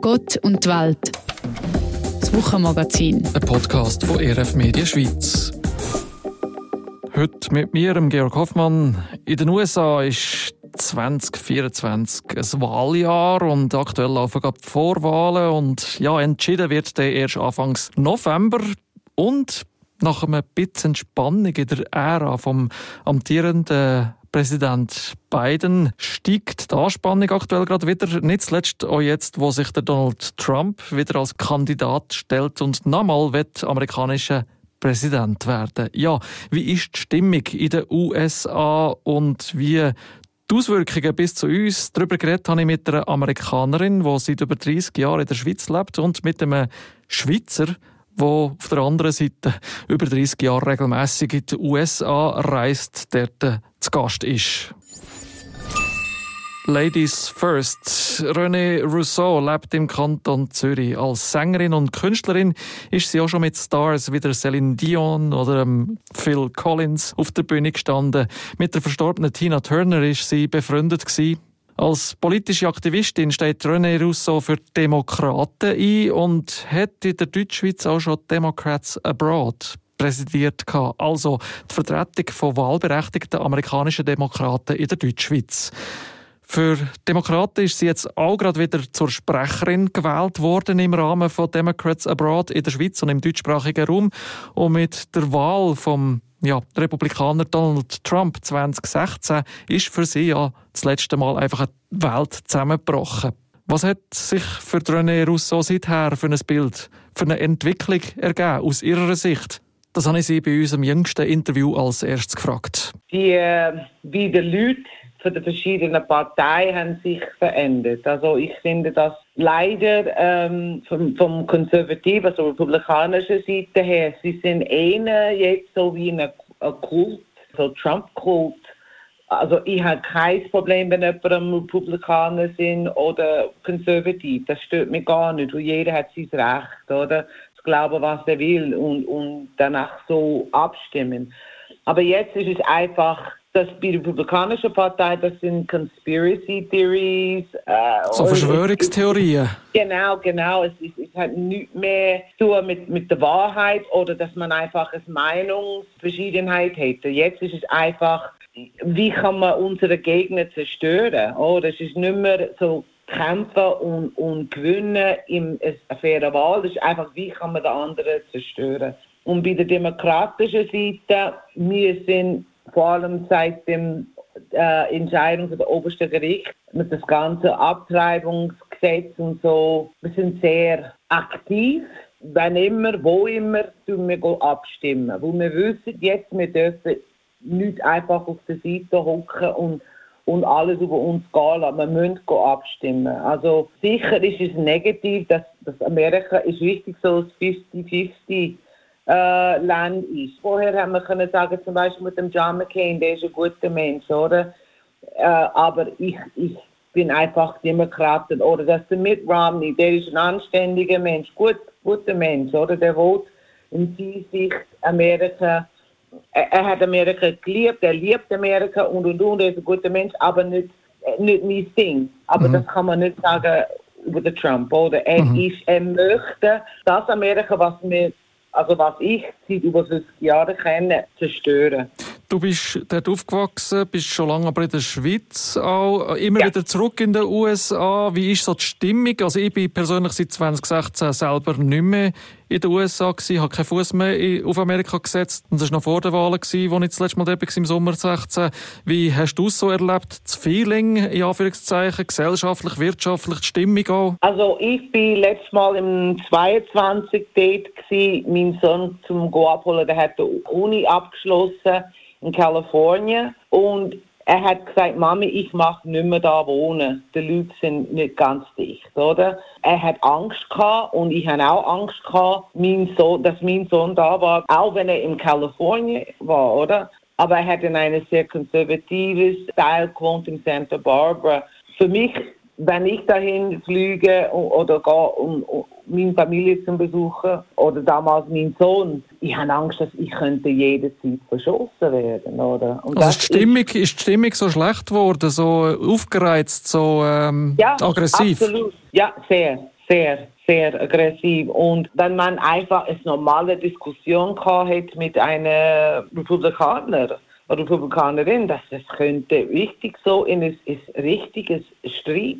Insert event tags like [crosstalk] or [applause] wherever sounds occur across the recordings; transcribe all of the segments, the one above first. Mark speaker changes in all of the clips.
Speaker 1: Gott und die Welt. Das Wochenmagazin.
Speaker 2: Ein Podcast von ERF Media Schweiz. Heute mit mir, Georg Hoffmann. In den USA ist 2024 ein Wahljahr und aktuell laufen gerade Vorwahlen und ja, entschieden wird der erst Anfangs November und nach einem bisschen Spannung in der Ära vom amtierenden Präsident Biden steigt die Anspannung aktuell gerade wieder. Nicht zuletzt auch jetzt, wo sich der Donald Trump wieder als Kandidat stellt und nochmal wird amerikanischer Präsident werden. Ja, wie ist die Stimmung in den USA und wie die Auswirkungen bis zu uns. Darüber geredet habe ich mit einer Amerikanerin, die seit über 30 Jahren in der Schweiz lebt und mit einem Schweizer, der auf der anderen Seite über 30 Jahre regelmäßig in die USA reist, dort zu Gast ist. Ladies First. René Rousseau lebt im Kanton Zürich. Als Sängerin und Künstlerin ist sie auch schon mit Stars wie der Celine Dion oder Phil Collins auf der Bühne gestanden. Mit der verstorbenen Tina Turner ist sie befreundet gewesen. Als politische Aktivistin steht René Rousseau für Demokraten ein und hat in der Deutschschweiz auch schon Democrats Abroad präsidiert. Also die Vertretung von wahlberechtigten amerikanischen Demokraten in der Deutschschweiz. Für Demokraten ist sie jetzt auch gerade wieder zur Sprecherin gewählt worden im Rahmen von Democrats Abroad in der Schweiz und im deutschsprachigen Raum. Und mit der Wahl vom ja, Republikaner Donald Trump 2016 ist für sie ja das letzte Mal einfach eine Welt zusammengebrochen. Was hat sich für René Rousseau seither für ein Bild, für eine Entwicklung ergeben aus ihrer Sicht? Das habe ich Sie bei unserem jüngsten Interview als erstes gefragt.
Speaker 3: Die, äh, wie die Leute von den verschiedenen Parteien haben sich verändert. Also ich finde das leider ähm, vom, vom konservativen, also republikanischen Seite her, sie sind eher jetzt so wie ein Kult, so Trump-Kult. Also ich habe kein Problem, wenn jemand ein Republikaner sind oder konservativ. Das stört mich gar nicht, weil jeder hat sein Recht, oder? Zu glauben, was er will und, und danach so abstimmen. Aber jetzt ist es einfach dass die Republikanische Partei, das sind Conspiracy Theories.
Speaker 2: Äh, so Verschwörungstheorien.
Speaker 3: genau, genau. Es, ist, es hat nichts mehr zu tun mit, mit der Wahrheit oder dass man einfach eine Meinungsverschiedenheit hätte. Jetzt ist es einfach, wie kann man unsere Gegner zerstören? Oh, das ist nicht mehr so kämpfen und, und gewinnen in einer fairen Wahl. Das ist einfach, wie kann man den anderen zerstören? Und bei der demokratischen Seite, wir sind vor allem seit dem äh, Entscheidung der obersten Gericht mit das ganze Abtreibungsgesetz und so. Wir sind sehr aktiv. Wenn immer, wo immer, tun wir abstimmen. Weil wir wissen jetzt, wir dürfen nicht einfach auf der Seite hocken und, und alles über uns gehen lassen. Wir müssen abstimmen. Also sicher ist es negativ, dass, dass Amerika ist wichtig so 50-50 äh, Land ist. Vorher haben wir können sagen, zum Beispiel mit dem John McCain, der ist ein guter Mensch, oder? Äh, aber ich, ich bin einfach Demokraten. Oder dass der Mitt Romney, der ist ein anständiger Mensch, gut, guter Mensch, oder? Der will in Sicht Amerika, er, er, hat Amerika geliebt, er liebt Amerika und und und, er ist ein guter Mensch, aber nicht, nicht mein Ding. Aber mhm. das kann man nicht sagen über den Trump, oder? Er, mhm. ist, er möchte das Amerika, was wir also was ich seit über 50 Jahren kenne, zerstören.
Speaker 2: Du bist dort aufgewachsen, bist schon lange aber in der Schweiz auch, immer ja. wieder zurück in den USA. Wie ist so die Stimmung? Also ich bin persönlich seit 2016 selber nicht mehr in den USA gewesen, habe keinen Fuß mehr auf Amerika gesetzt. Und das war noch vor der Wahl, gewesen, wo ich das letzte Mal dort war, im Sommer 16. Wie hast du es so erlebt? Das Feeling, in Anführungszeichen, gesellschaftlich, wirtschaftlich, die Stimmung auch?
Speaker 3: Also ich bin letztes Mal im 22 dort gewesen, meinen Sohn zum Go abholen, der hat die Uni abgeschlossen in Kalifornien und er hat gesagt, Mami, ich mag nicht mehr da wohnen. Die Leute sind nicht ganz dicht, oder? Er hat Angst gehabt und ich habe auch Angst gehabt, mein Sohn, dass mein Sohn da war, auch wenn er in Kalifornien war, oder? Aber er hat in einem sehr konservatives Teil gewohnt in Santa Barbara. Für mich wenn ich dahin fliege oder gehe, um, um meine Familie zu besuchen oder damals mein Sohn, ich habe Angst, dass ich könnte jederzeit verschossen werden, oder?
Speaker 2: Und also die Stimmung, ist, ist die Stimmung so schlecht geworden, so aufgereizt, so ähm, ja, aggressiv?
Speaker 3: absolut. Ja, sehr, Sehr, sehr aggressiv. Und wenn man einfach eine normale Diskussion hat mit einem Republikaner Republikanerin, dass das könnte wichtig so in ein, ein richtiges Streit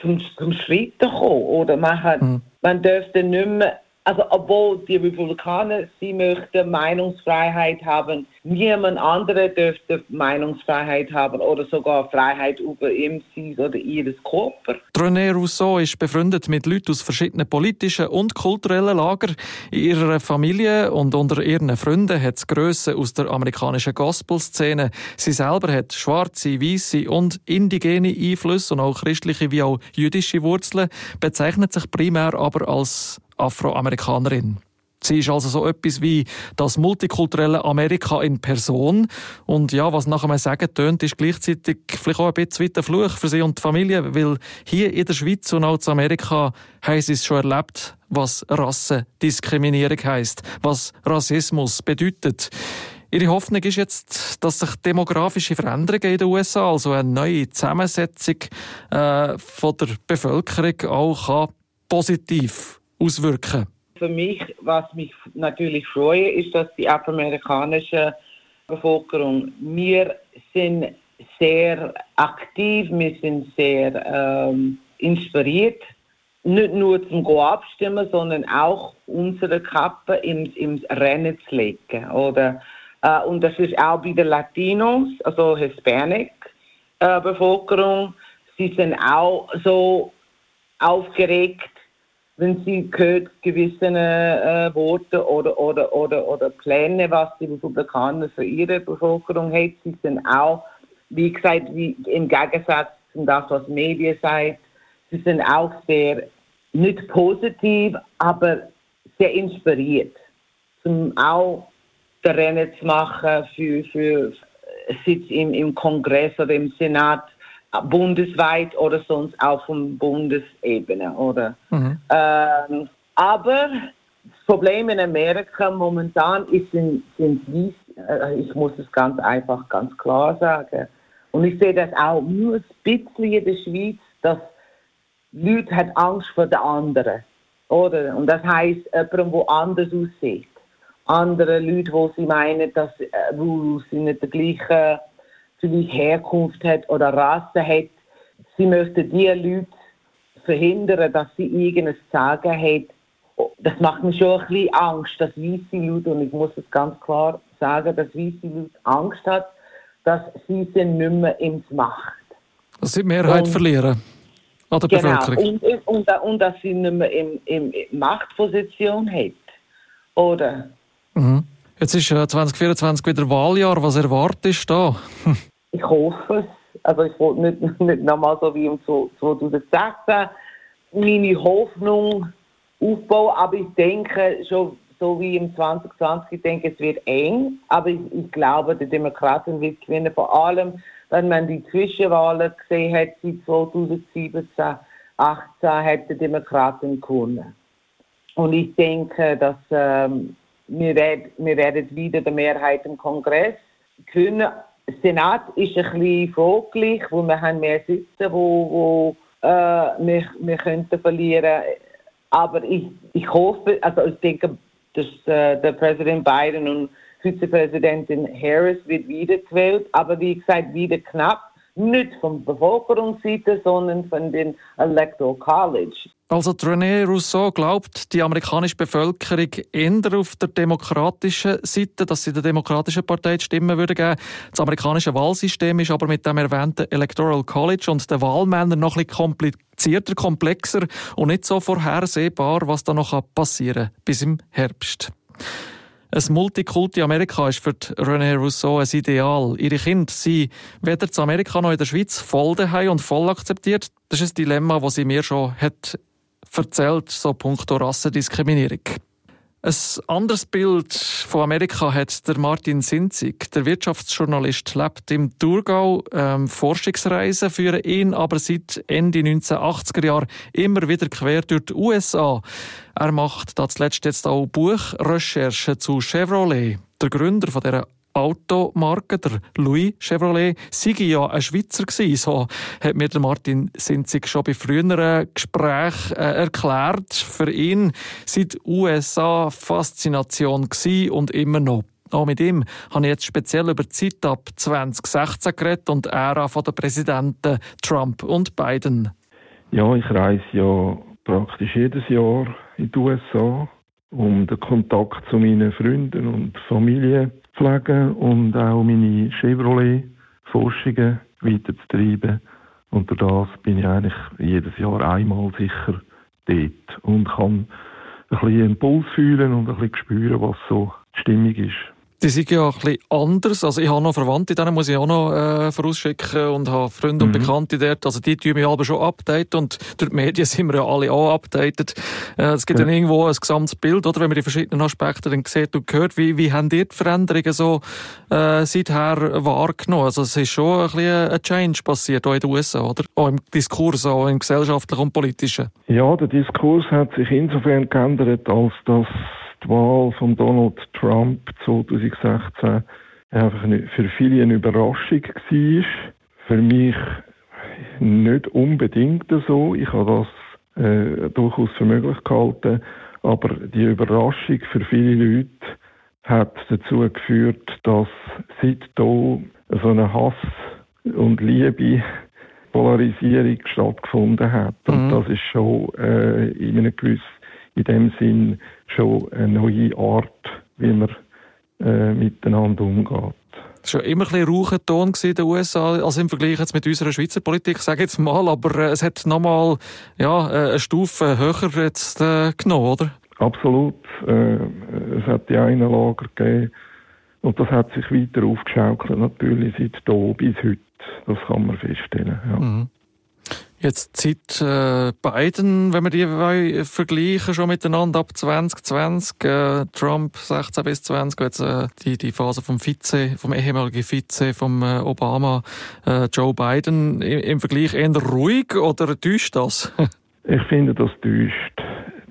Speaker 3: zum, zum Schritt kommen. Oder man, hat, mhm. man dürfte nicht mehr also obwohl die Republikaner, sie möchten Meinungsfreiheit haben, niemand andere dürfte Meinungsfreiheit haben oder sogar Freiheit über ihm oder ihres Körper.
Speaker 2: René Rousseau ist befreundet mit Leuten aus verschiedenen politischen und kulturellen Lagern. In ihrer Familie und unter ihren Freunden hat es Grössen aus der amerikanischen Gospel-Szene. Sie selber hat schwarze, weiße und indigene Einflüsse und auch christliche wie auch jüdische Wurzeln, bezeichnet sich primär aber als Afroamerikanerin. Sie ist also so etwas wie das multikulturelle Amerika in Person. Und ja, was nachher mal sagen tönt, ist gleichzeitig vielleicht auch ein bisschen weiter Fluch für sie und die Familie, weil hier in der Schweiz und auch in Amerika haben sie es schon erlebt, was Rassendiskriminierung heisst, was Rassismus bedeutet. Ihre Hoffnung ist jetzt, dass sich demografische Veränderungen in den USA, also eine neue Zusammensetzung äh, von der Bevölkerung auch positiv auswirken?
Speaker 3: Für mich, was mich natürlich freut, ist, dass die afroamerikanische Bevölkerung, wir sind sehr aktiv, wir sind sehr ähm, inspiriert, nicht nur zum Go abstimmen, sondern auch unsere Kappe im, im Rennen zu legen. Oder, äh, und das ist auch bei den Latinos, also Hispanic äh, sie sind auch so aufgeregt, wenn sie hört gewisse äh, Worte oder, oder, oder, oder Pläne, was die Republikaner für ihre Bevölkerung haben, sie sind auch, wie gesagt, wie im Gegensatz zu dem, was Medien sagt, sie sind auch sehr, nicht positiv, aber sehr inspiriert, um auch Rennen zu machen für, für Sitz im, im Kongress oder im Senat bundesweit oder sonst auch von Bundesebene, oder? Mhm. Ähm, aber das Problem in Amerika momentan ist, sind, sind dies, äh, ich muss es ganz einfach, ganz klar sagen. Und ich sehe das auch nur ein bisschen in der Schweiz, dass Leute haben Angst vor den anderen, oder? Und das heißt, jemand, der anders aussieht. Andere Leute, wo sie meinen, dass, äh, wo sie nicht der gleiche vielleicht Herkunft hat oder Rasse hat. Sie möchten die Leute verhindern, dass sie irgendwas sagen haben. Das macht mir schon ein bisschen Angst, dass weiße Leute, und ich muss es ganz klar sagen, dass weiße Leute Angst hat, dass sie sie nicht mehr ins Macht.
Speaker 2: Dass sie die Mehrheit und, verlieren an der genau,
Speaker 3: Bevölkerung. Und, und, und, dass sie nicht mehr in, in Machtposition hat. Oder?
Speaker 2: Mhm. Jetzt ist 2024 äh, wieder Wahljahr. Was erwartest du da? [laughs]
Speaker 3: ich hoffe es. Also ich wollte nicht, nicht nochmal so wie im 2016 meine Hoffnung aufbauen, aber ich denke schon so wie im 2020, ich denke, es wird eng, aber ich, ich glaube, die Demokraten wird gewinnen, vor allem, wenn man die Zwischenwahlen gesehen hat, seit 2017, 2018 hat die Demokraten gewonnen. Und ich denke, dass ähm, wir, werden, wir werden wieder die Mehrheit im Kongress können. Der Senat ist ein bisschen fraglich, wo wir haben mehr Sitze, wo, wo äh, wir, wir könnten verlieren. Aber ich, ich hoffe, also ich denke, dass äh, der Präsident Biden und Vizepräsidentin Harris wird wiedergewählt, aber wie gesagt, wieder knapp nicht von der Bevölkerungsseite, sondern von den Electoral College.
Speaker 2: Also René Rousseau glaubt, die amerikanische Bevölkerung eher auf der demokratischen Seite, dass sie der demokratischen Partei die Stimmen würde geben. Das amerikanische Wahlsystem ist aber mit dem erwähnten Electoral College und den Wahlmännern noch ein bisschen komplizierter, komplexer und nicht so vorhersehbar, was da noch passieren kann bis im Herbst. Ein Multikulti Amerika ist für René Rousseau ein Ideal. Ihre Kinder sind weder zu Amerika noch in der Schweiz voll daheim und voll akzeptiert. Das ist ein Dilemma, das sie mir schon hat erzählt, so punkto Rassendiskriminierung. Ein anderes Bild von Amerika hat der Martin Sinzig. Der Wirtschaftsjournalist lebt im Thurgau. Ähm, Forschungsreisen führen ihn aber seit Ende 1980er Jahre immer wieder quer durch die USA. Er macht da zuletzt jetzt auch Buchrecherchen zu Chevrolet. Der Gründer von dieser Automarke, der Louis Chevrolet, sei ja ein Schweizer gewesen. So hat mir der Martin Sinzig schon bei früheren Gesprächen äh, erklärt. Für ihn sind USA Faszination gewesen und immer noch. Auch mit ihm habe ich jetzt speziell über die Zeit ab 2016 geredet und Ära von den Präsidenten Trump und Biden.
Speaker 4: Ja, ich reise ja praktisch jedes Jahr in die USA, um den Kontakt zu meinen Freunden und Familie pflegen und auch meine Chevrolet-Forschungen weiterzutreiben. Und durch das bin ich eigentlich jedes Jahr einmal sicher dort und kann ein bisschen einen Puls fühlen und ein bisschen spüren, was so die Stimmung ist.
Speaker 2: Die sind ja ein bisschen anders. Also ich habe noch Verwandte, denen muss ich auch noch äh, vorausschicken und habe Freunde und mhm. Bekannte dort. Also die tun mich aber schon updaten und durch die Medien [laughs] sind wir ja alle auch updated. Äh, es gibt ja. dann irgendwo ein gesamtes Bild, oder? Wenn man die verschiedenen Aspekte dann sieht und hört. Wie, wie haben die, die Veränderungen so äh, seither wahrgenommen? Also es ist schon ein bisschen ein Change passiert, auch in den USA, oder? Auch im Diskurs, auch im gesellschaftlichen und politischen.
Speaker 4: Ja, der Diskurs hat sich insofern geändert, als dass die Wahl von Donald Trump 2016 einfach für viele eine Überraschung war. Für mich nicht unbedingt so. Ich habe das äh, durchaus für möglich gehalten. Aber die Überraschung für viele Leute hat dazu geführt, dass seit da so eine Hass und Liebe Polarisierung stattgefunden hat. Und mhm. das ist schon äh, in einem gewissen in dem Sinn schon eine neue Art, wie man äh, miteinander umgeht.
Speaker 2: Es war schon immer ein bisschen raucher Ton in den USA, als im Vergleich jetzt mit unserer Schweizer Politik, sage ich jetzt mal, aber äh, es hat nochmal ja, äh, eine Stufe höher jetzt äh, genommen, oder?
Speaker 4: Absolut. Äh, es hat die einen Lager gegeben und das hat sich weiter aufgeschaukelt, natürlich seit da bis heute. Das kann man feststellen. Ja. Mhm.
Speaker 2: Jetzt seit äh, Biden, wenn wir die vergleichen, schon miteinander ab 2020, äh, Trump 16 bis 20, jetzt äh, die, die Phase vom Vize, vom ehemaligen Vize, vom äh, Obama, äh, Joe Biden, im, im Vergleich eher ruhig oder täuscht das? [laughs]
Speaker 4: ich finde, das täuscht.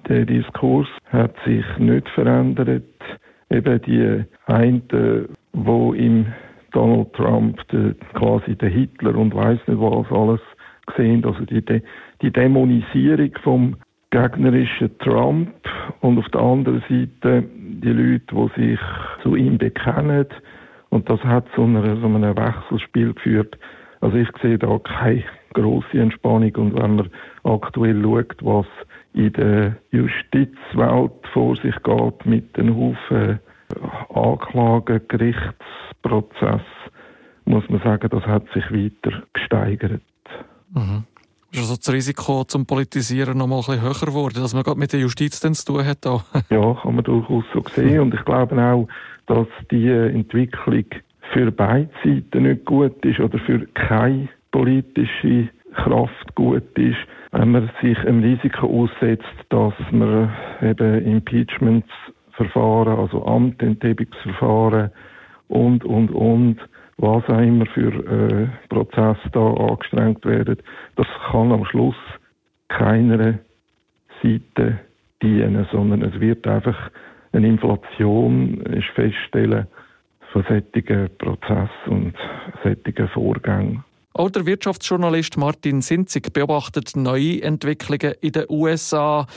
Speaker 4: Der Diskurs hat sich nicht verändert. Eben die einen, wo im Donald Trump der, quasi der Hitler und weiß nicht was alles gesehen, also die, die Dämonisierung vom gegnerischen Trump und auf der anderen Seite die Leute, die sich zu ihm bekennen. Und das hat zu, einer, so einem Wechselspiel geführt. Also ich sehe da keine große Entspannung. Und wenn man aktuell schaut, was in der Justizwelt vor sich geht mit den Haufen Anklagen, Gerichtsprozess, muss man sagen, das hat sich weiter gesteigert.
Speaker 2: Mhm. Ist also das Risiko zum Politisieren noch mal ein bisschen höher geworden, dass man gerade mit der Justiz dann zu tun hat? [laughs]
Speaker 4: ja, kann man durchaus so sehen. Und ich glaube auch, dass die Entwicklung für beide Seiten nicht gut ist oder für keine politische Kraft gut ist, wenn man sich einem Risiko aussetzt, dass man eben Impeachmentsverfahren, also Amtenthebungsverfahren und, und, und was auch immer für äh, Prozesse da angestrengt werden, das kann am Schluss keiner Seite dienen, sondern es wird einfach eine Inflation ist feststellen von solchen Prozessen und solchen Vorgängen.
Speaker 2: Auch der Wirtschaftsjournalist Martin Sinzig beobachtet neue Entwicklungen in den USA.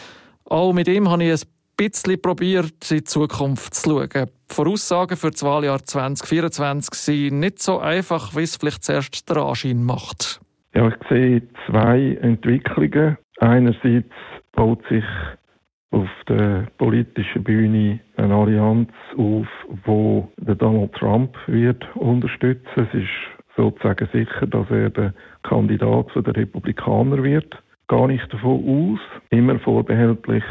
Speaker 2: Auch mit ihm habe ich ein bisschen probiert, in die Zukunft zu schauen. Die Voraussagen für das Wahljahr 2024 sind nicht so einfach, wie es vielleicht zuerst der Anschein macht.
Speaker 4: Ja, ich sehe zwei Entwicklungen. Einerseits baut sich auf der politischen Bühne eine Allianz auf, wo Donald Trump wird unterstützen. Es ist sozusagen sicher, dass er der Kandidat der Republikaner wird. Gar nicht davon aus, immer vorbehältlich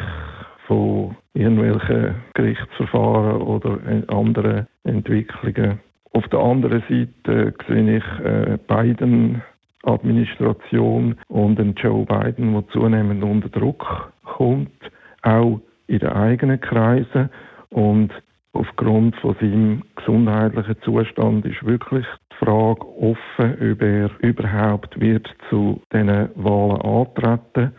Speaker 4: von irgendwelchen Gerichtsverfahren oder anderen Entwicklungen. Auf der anderen Seite sehe ich äh, Biden Administration und den Joe Biden, der zunehmend unter Druck kommt, auch in den eigenen Kreisen und aufgrund von seinem gesundheitlichen Zustand ist wirklich die Frage offen, ob er überhaupt wird zu diesen Wahlen antreten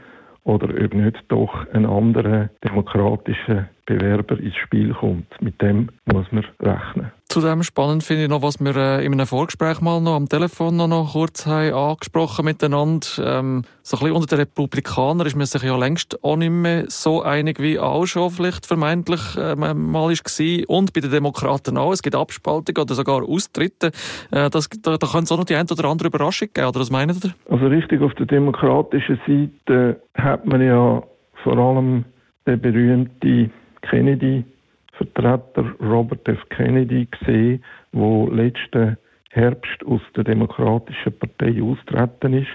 Speaker 4: oder ob nicht doch ein anderer demokratischer Bewerber ins Spiel kommt. Mit dem muss man rechnen.
Speaker 2: Zu Zudem spannend finde ich noch, was wir äh, in einem Vorgespräch mal noch am Telefon noch, noch kurz haben angesprochen miteinander. Ähm, so ein bisschen unter den Republikanern ist man sich ja längst auch nicht mehr so einig wie auch schon vielleicht vermeintlich äh, mal gewesen. Und bei den Demokraten auch. Es gibt Abspaltungen oder sogar Austritte. Äh, das, da, da könnte es auch noch die eine oder andere Überraschung geben, oder was meinen Sie?
Speaker 4: Also richtig, auf der demokratischen Seite hat man ja vor allem den berühmten Kennedy Vertreter Robert F. Kennedy gesehen, wo letzten Herbst aus der Demokratischen Partei austreten ist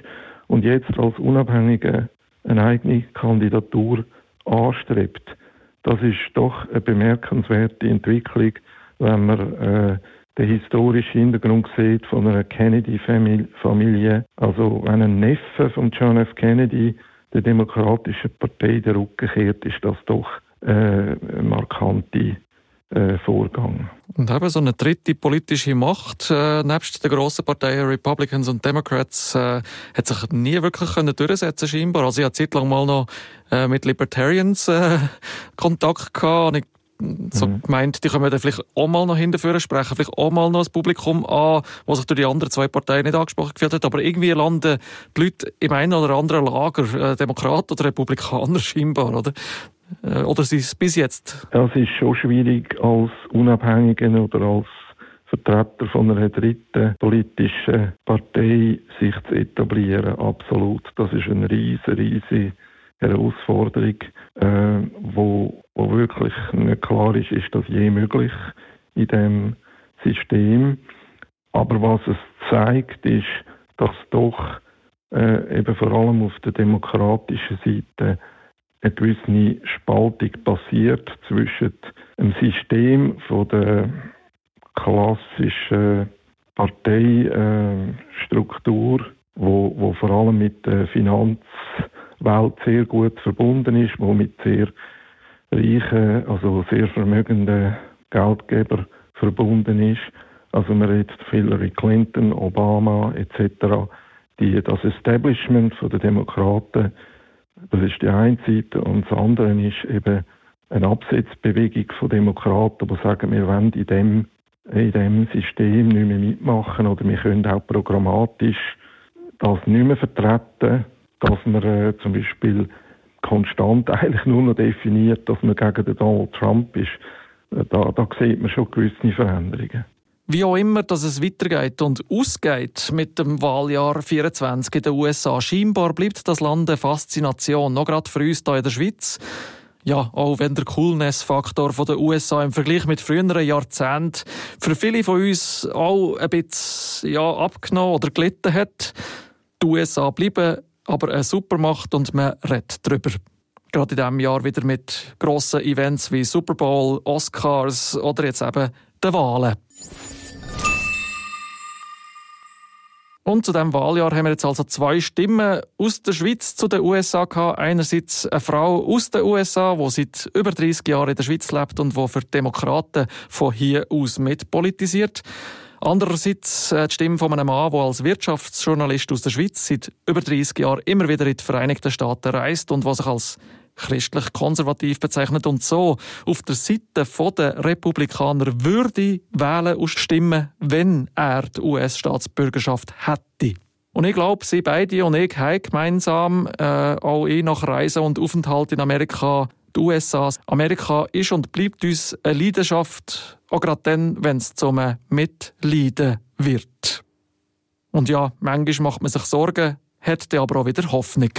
Speaker 4: und jetzt als Unabhängiger eine eigene Kandidatur anstrebt. Das ist doch eine bemerkenswerte Entwicklung, wenn man äh, den historischen Hintergrund sieht von einer Kennedy-Familie. Also wenn ein Neffe von John F. Kennedy der Demokratischen Partei der Rücken kehrt, ist das doch äh, markante äh, Vorgang.
Speaker 2: Und eben so eine dritte politische Macht, äh, nebst der grossen Parteien Republicans und Democrats, äh, hat sich nie wirklich können durchsetzen scheinbar. Also ich hatte zeitlang mal noch äh, mit Libertarians äh, [laughs] Kontakt gehabt und ich so mhm. gemeint, die können dann vielleicht auch mal noch hinterführen sprechen, vielleicht auch mal noch das Publikum an, was sich durch die anderen zwei Parteien nicht angesprochen gefühlt hat, aber irgendwie landen die Leute im einen oder anderen Lager, äh, Demokrat oder Republikaner [laughs] scheinbar, oder? Äh, oder ist es bis jetzt?
Speaker 4: Es ist schon schwierig, als Unabhängigen oder als Vertreter von einer dritten politischen Partei sich zu etablieren. Absolut. Das ist eine riesige, riesige Herausforderung, äh, wo, wo wirklich nicht klar ist, ist das je möglich in dem System. Aber was es zeigt, ist, dass doch äh, eben vor allem auf der demokratischen Seite eine gewisse Spaltung passiert zwischen dem System von der klassischen Parteistruktur, wo, wo vor allem mit der Finanzwelt sehr gut verbunden ist, wo mit sehr reichen, also sehr vermögenden Geldgebern verbunden ist. Also man redet Hillary Clinton, Obama etc. Die, das Establishment der Demokraten das ist die eine Seite. Und das andere ist eben eine Absetzbewegung von Demokraten, die sagen, wir wollen in dem, in dem System nicht mehr mitmachen oder wir können auch programmatisch das nicht mehr vertreten, dass man äh, zum Beispiel konstant [laughs] eigentlich nur noch definiert, dass man gegen den Donald Trump ist. Äh, da, da sieht man schon gewisse Veränderungen.
Speaker 2: Wie auch immer, dass es weitergeht und ausgeht mit dem Wahljahr 24 in den USA. Scheinbar bleibt das Land eine Faszination, noch gerade für uns hier in der Schweiz. Ja, auch wenn der Coolness-Faktor der USA im Vergleich mit früheren Jahrzehnten für viele von uns auch ein bisschen ja, abgenommen oder gelitten hat. Die USA bleiben aber eine Supermacht und man redet darüber. Gerade in diesem Jahr wieder mit grossen Events wie Super Bowl, Oscars oder jetzt eben den Wahlen. Und zu diesem Wahljahr haben wir jetzt also zwei Stimmen aus der Schweiz zu den USA gehabt. Einerseits eine Frau aus den USA, die seit über 30 Jahren in der Schweiz lebt und die für Demokraten von hier aus mitpolitisiert. Andererseits äh, die Stimme von einem Mann, der als Wirtschaftsjournalist aus der Schweiz seit über 30 Jahren immer wieder in die Vereinigten Staaten reist und der sich als christlich-konservativ bezeichnet und so auf der Seite der Republikaner würde wählen und stimmen, wenn er die US-Staatsbürgerschaft hätte. Und ich glaube, sie beide und ich haben gemeinsam, äh, auch ich nach Reisen und Aufenthalt in Amerika, die USA. Amerika ist und bleibt uns eine Leidenschaft, auch gerade dann, wenn es zum Mitleiden wird. Und ja, manchmal macht man sich Sorgen, hat aber auch wieder Hoffnung.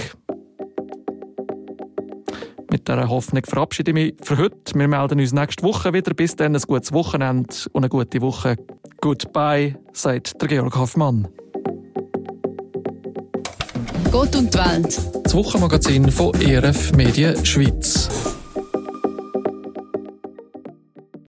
Speaker 2: Mit dieser Hoffnung verabschiede ich mich für heute. Wir melden uns nächste Woche wieder. Bis dann ein gutes Wochenende und eine gute Woche. Goodbye, sagt der Georg Hoffmann.
Speaker 1: Gott und die Welt.
Speaker 2: Das Wochenmagazin von ERF Medien Schweiz.